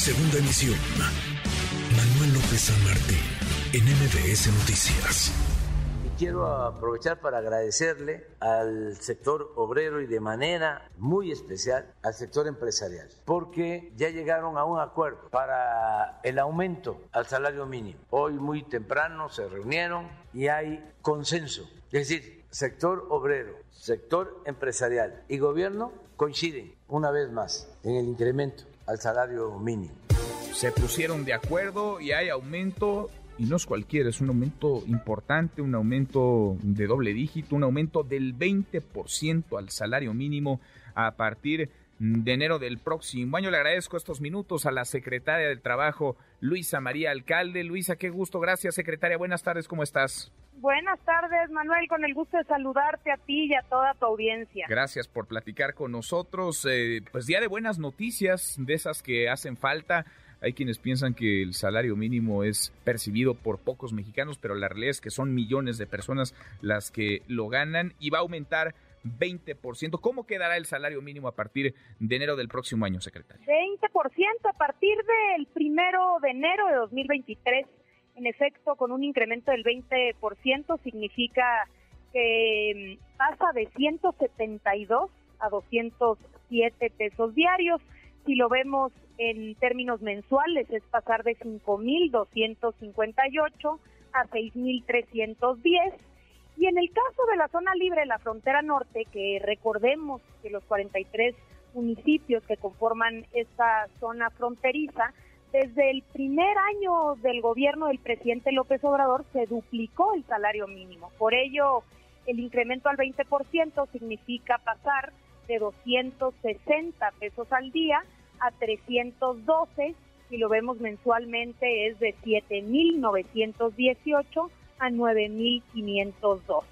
Segunda emisión. Manuel López San Martín, en MBS Noticias. Y quiero aprovechar para agradecerle al sector obrero y de manera muy especial al sector empresarial, porque ya llegaron a un acuerdo para el aumento al salario mínimo. Hoy muy temprano se reunieron y hay consenso. Es decir, sector obrero, sector empresarial y gobierno coinciden una vez más en el incremento al salario mínimo. Se pusieron de acuerdo y hay aumento, y no es cualquiera, es un aumento importante, un aumento de doble dígito, un aumento del 20% al salario mínimo a partir de enero del próximo año. Le agradezco estos minutos a la secretaria del Trabajo, Luisa María Alcalde. Luisa, qué gusto. Gracias, secretaria. Buenas tardes, ¿cómo estás? Buenas tardes, Manuel. Con el gusto de saludarte a ti y a toda tu audiencia. Gracias por platicar con nosotros. Eh, pues día de buenas noticias, de esas que hacen falta. Hay quienes piensan que el salario mínimo es percibido por pocos mexicanos, pero la realidad es que son millones de personas las que lo ganan y va a aumentar 20%. ¿Cómo quedará el salario mínimo a partir de enero del próximo año, secretario? 20% a partir del primero de enero de 2023. En efecto, con un incremento del 20% significa que mm, pasa de 172 a 207 pesos diarios. Si lo vemos en términos mensuales, es pasar de 5.258 a 6.310 y en el caso de la zona libre la frontera norte, que recordemos que los 43 municipios que conforman esta zona fronteriza, desde el primer año del gobierno del presidente López Obrador se duplicó el salario mínimo. Por ello, el incremento al 20% significa pasar de 260 pesos al día a 312, si lo vemos mensualmente es de 7.918 a 9.502.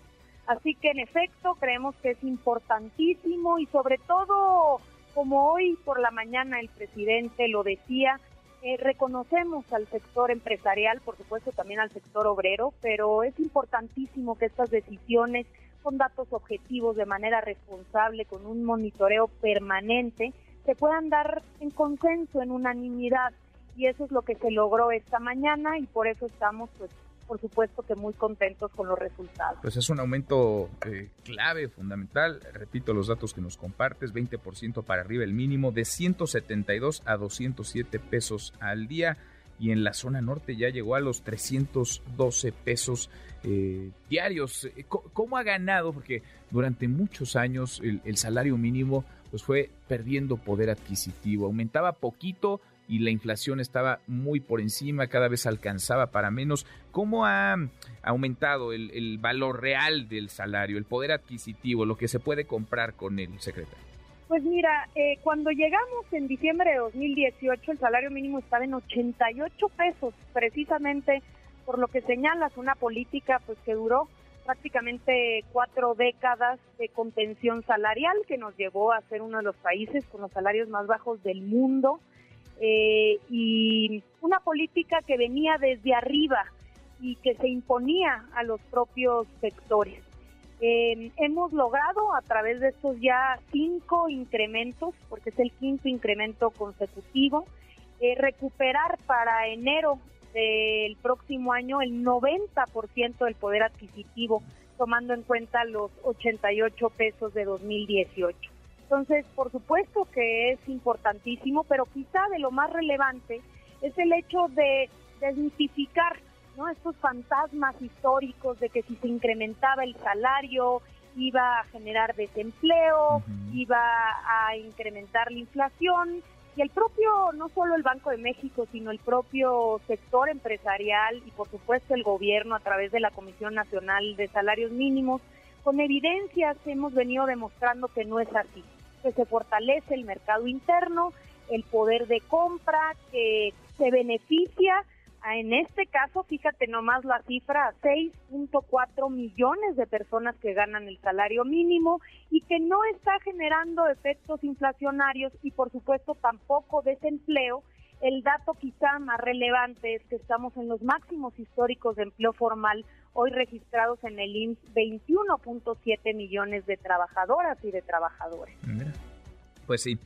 Así que en efecto creemos que es importantísimo y sobre todo, como hoy por la mañana el presidente lo decía, eh, reconocemos al sector empresarial, por supuesto también al sector obrero, pero es importantísimo que estas decisiones con datos objetivos de manera responsable, con un monitoreo permanente, se puedan dar en consenso, en unanimidad. Y eso es lo que se logró esta mañana y por eso estamos pues por supuesto que muy contentos con los resultados. Pues es un aumento eh, clave, fundamental. Repito los datos que nos compartes, 20% para arriba el mínimo, de 172 a 207 pesos al día. Y en la zona norte ya llegó a los 312 pesos eh, diarios. Eh, ¿Cómo ha ganado? Porque durante muchos años el, el salario mínimo pues fue perdiendo poder adquisitivo. Aumentaba poquito y la inflación estaba muy por encima, cada vez alcanzaba para menos. ¿Cómo ha aumentado el, valor real del salario, el poder adquisitivo, lo que se puede comprar con el secretario? Pues mira, eh, cuando llegamos en diciembre de 2018, el salario mínimo estaba en 88 pesos, precisamente por lo que señalas, una política pues que duró prácticamente cuatro décadas de contención salarial que nos llevó a ser uno de los países con los salarios más bajos del mundo eh, y una política que venía desde arriba y que se imponía a los propios sectores. Eh, hemos logrado a través de estos ya cinco incrementos, porque es el quinto incremento consecutivo, eh, recuperar para enero del próximo año el 90% del poder adquisitivo, tomando en cuenta los 88 pesos de 2018. Entonces, por supuesto que es importantísimo, pero quizá de lo más relevante es el hecho de desmitificar ¿no? estos fantasmas históricos de que si se incrementaba el salario iba a generar desempleo, iba a incrementar la inflación y el propio, no solo el Banco de México, sino el propio sector empresarial y por supuesto el gobierno a través de la Comisión Nacional de Salarios Mínimos, con evidencias hemos venido demostrando que no es así que se fortalece el mercado interno, el poder de compra, que se beneficia, en este caso, fíjate nomás la cifra, 6.4 millones de personas que ganan el salario mínimo y que no está generando efectos inflacionarios y por supuesto tampoco desempleo. El dato quizá más relevante es que estamos en los máximos históricos de empleo formal hoy registrados en el IMSS 21.7 millones de trabajadoras y de trabajadores. Pues sí.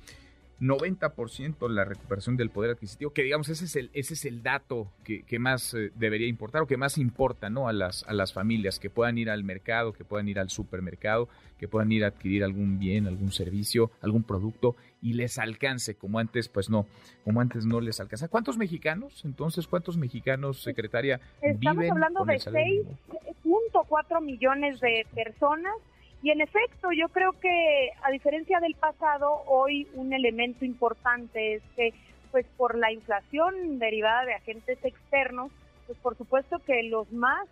90% la recuperación del poder adquisitivo, que digamos ese es el, ese es el dato que, más eh, debería importar o que más importa ¿no? a, las, a las familias, que puedan ir al mercado, que puedan ir al supermercado, que puedan ir a adquirir algún bien, algún servicio, algún producto y les alcance, como antes, pues no, como antes no les alcanza. ¿Cuántos mexicanos, entonces, cuántos mexicanos, secretaria, Estamos hablando de 6.4 millones de personas y en efecto, yo creo que a diferencia del pasado, hoy un elemento importante es que, pues por la inflación derivada de agentes externos, pues por supuesto que los más,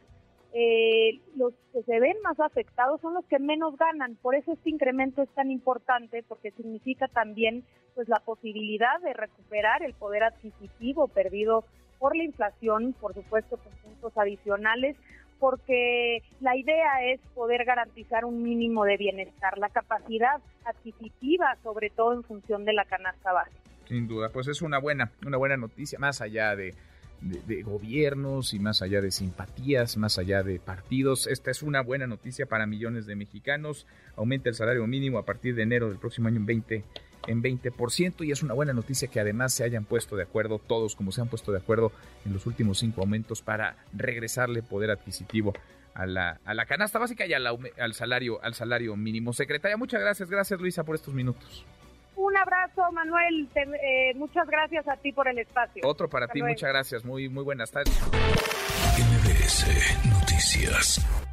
eh, los que se ven más afectados son los que menos ganan. Por eso este incremento es tan importante, porque significa también, pues la posibilidad de recuperar el poder adquisitivo perdido por la inflación, por supuesto, con puntos adicionales porque la idea es poder garantizar un mínimo de bienestar, la capacidad adquisitiva, sobre todo en función de la canasta básica. Sin duda, pues es una buena, una buena noticia, más allá de, gobiernos y más allá de simpatías, más allá de partidos. Esta es una buena noticia para millones de mexicanos. Aumenta el salario mínimo a partir de enero del próximo año en 20 en 20% y es una buena noticia que además se hayan puesto de acuerdo todos como se han puesto de acuerdo en los últimos cinco aumentos para regresarle poder adquisitivo a la, a la canasta básica y al salario al salario mínimo. Secretaria, muchas gracias, gracias Luisa por estos minutos. Un abrazo, Manuel. Eh, muchas gracias a ti por el espacio. Otro para ti, muchas gracias. Muy, muy buenas tardes. Noticias.